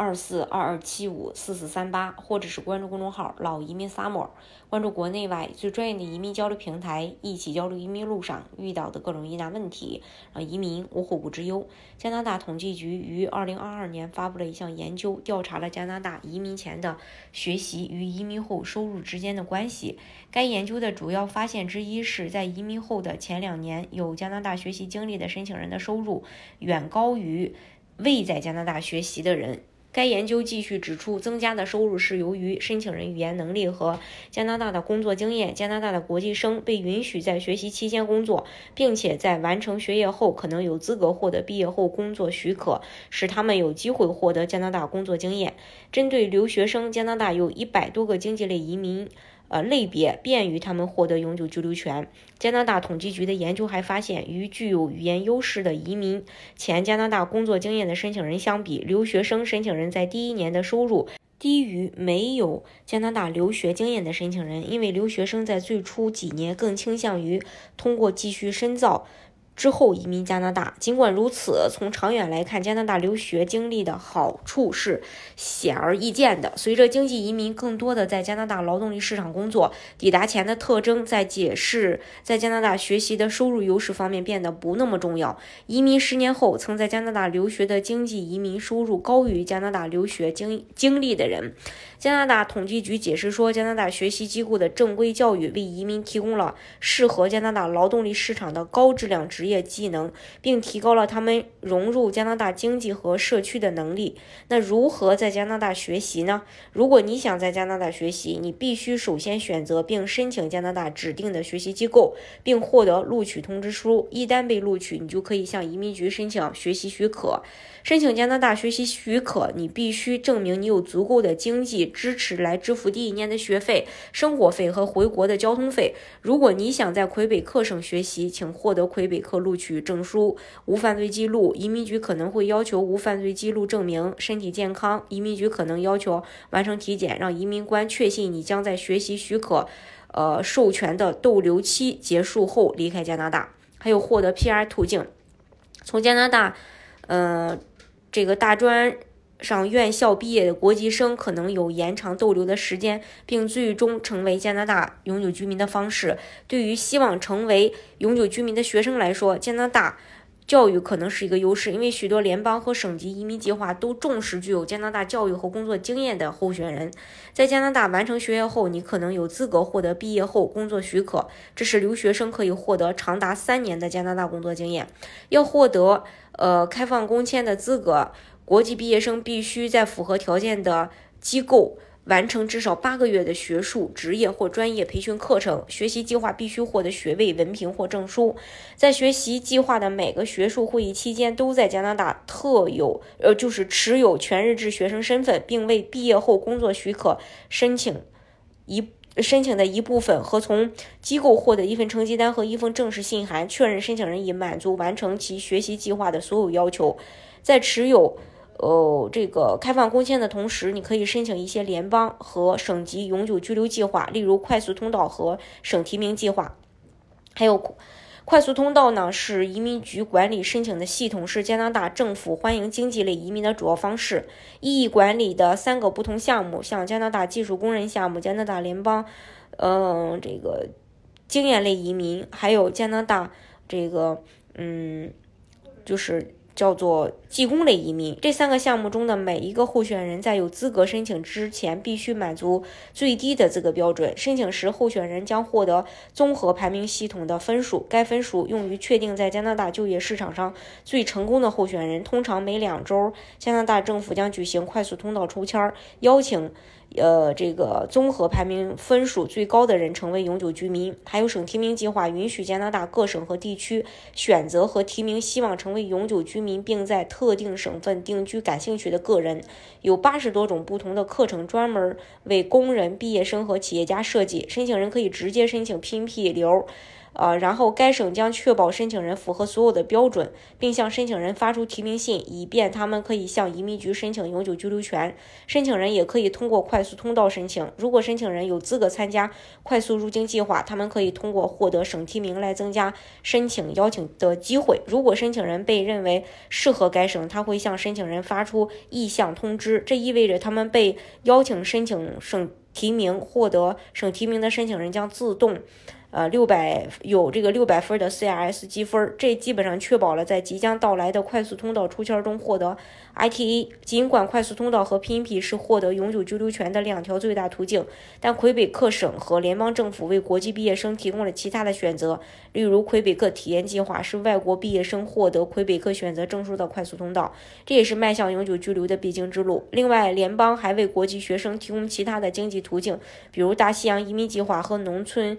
二四二二七五四四三八，或者是关注公众号“老移民 Summer”，关注国内外最专业的移民交流平台，一起交流移民路上遇到的各种疑难问题，让移民无后顾之忧。加拿大统计局于二零二二年发布了一项研究，调查了加拿大移民前的学习与移民后收入。之间的关系。该研究的主要发现之一是在移民后的前两年，有加拿大学习经历的申请人的收入远高于未在加拿大学习的人。该研究继续指出，增加的收入是由于申请人语言能力和加拿大的工作经验。加拿大的国际生被允许在学习期间工作，并且在完成学业后可能有资格获得毕业后工作许可，使他们有机会获得加拿大工作经验。针对留学生，加拿大有一百多个经济类移民。呃，类别便于他们获得永久居留权。加拿大统计局的研究还发现，与具有语言优势的移民前加拿大工作经验的申请人相比，留学生申请人在第一年的收入低于没有加拿大留学经验的申请人，因为留学生在最初几年更倾向于通过继续深造。之后移民加拿大。尽管如此，从长远来看，加拿大留学经历的好处是显而易见的。随着经济移民更多的在加拿大劳动力市场工作，抵达前的特征在解释在加拿大学习的收入优势方面变得不那么重要。移民十年后，曾在加拿大留学的经济移民收入高于加拿大留学经经历的人。加拿大统计局解释说，加拿大学习机构的正规教育为移民提供了适合加拿大劳动力市场的高质量职业技能，并提高了他们融入加拿大经济和社区的能力。那如何在加拿大学习呢？如果你想在加拿大学习，你必须首先选择并申请加拿大指定的学习机构，并获得录取通知书。一旦被录取，你就可以向移民局申请学习许可。申请加拿大学习许可，你必须证明你有足够的经济支持来支付第一年的学费、生活费和回国的交通费。如果你想在魁北克省学习，请获得魁北克录取证书。无犯罪记录，移民局可能会要求无犯罪记录证明。身体健康，移民局可能要求完成体检，让移民官确信你将在学习许可，呃，授权的逗留期结束后离开加拿大。还有获得 PR 途径，从加拿大，呃。这个大专上院校毕业的国际生可能有延长逗留的时间，并最终成为加拿大永久居民的方式。对于希望成为永久居民的学生来说，加拿大教育可能是一个优势，因为许多联邦和省级移民计划都重视具有加拿大教育和工作经验的候选人。在加拿大完成学业后，你可能有资格获得毕业后工作许可，这是留学生可以获得长达三年的加拿大工作经验。要获得。呃，开放工签的资格，国际毕业生必须在符合条件的机构完成至少八个月的学术、职业或专业培训课程。学习计划必须获得学位、文凭或证书。在学习计划的每个学术会议期间，都在加拿大特有，呃，就是持有全日制学生身份，并为毕业后工作许可申请一。申请的一部分和从机构获得一份成绩单和一封正式信函，确认申请人已满足完成其学习计划的所有要求。在持有呃这个开放工签的同时，你可以申请一些联邦和省级永久居留计划，例如快速通道和省提名计划，还有。快速通道呢是移民局管理申请的系统，是加拿大政府欢迎经济类移民的主要方式。意义管理的三个不同项目，像加拿大技术工人项目、加拿大联邦，嗯，这个经验类移民，还有加拿大这个，嗯，就是。叫做技工类移民，这三个项目中的每一个候选人在有资格申请之前，必须满足最低的资格标准。申请时，候选人将获得综合排名系统的分数，该分数用于确定在加拿大就业市场上最成功的候选人。通常每两周，加拿大政府将举行快速通道抽签，邀请。呃，这个综合排名分数最高的人成为永久居民。还有省提名计划，允许加拿大各省和地区选择和提名希望成为永久居民并在特定省份定居感兴趣的个人。有八十多种不同的课程专门为工人、毕业生和企业家设计。申请人可以直接申请 PNP 流。呃，然后该省将确保申请人符合所有的标准，并向申请人发出提名信，以便他们可以向移民局申请永久居留权。申请人也可以通过快速通道申请。如果申请人有资格参加快速入境计划，他们可以通过获得省提名来增加申请邀请的机会。如果申请人被认为适合该省，他会向申请人发出意向通知，这意味着他们被邀请申请省提名。获得省提名的申请人将自动。呃，六百有这个六百分的 CRS 积分，这基本上确保了在即将到来的快速通道出签中获得 ITA。尽管快速通道和 PNP 是获得永久居留权的两条最大途径，但魁北克省和联邦政府为国际毕业生提供了其他的选择，例如魁北克体验计划是外国毕业生获得魁北克选择证书的快速通道，这也是迈向永久居留的必经之路。另外，联邦还为国际学生提供其他的经济途径，比如大西洋移民计划和农村。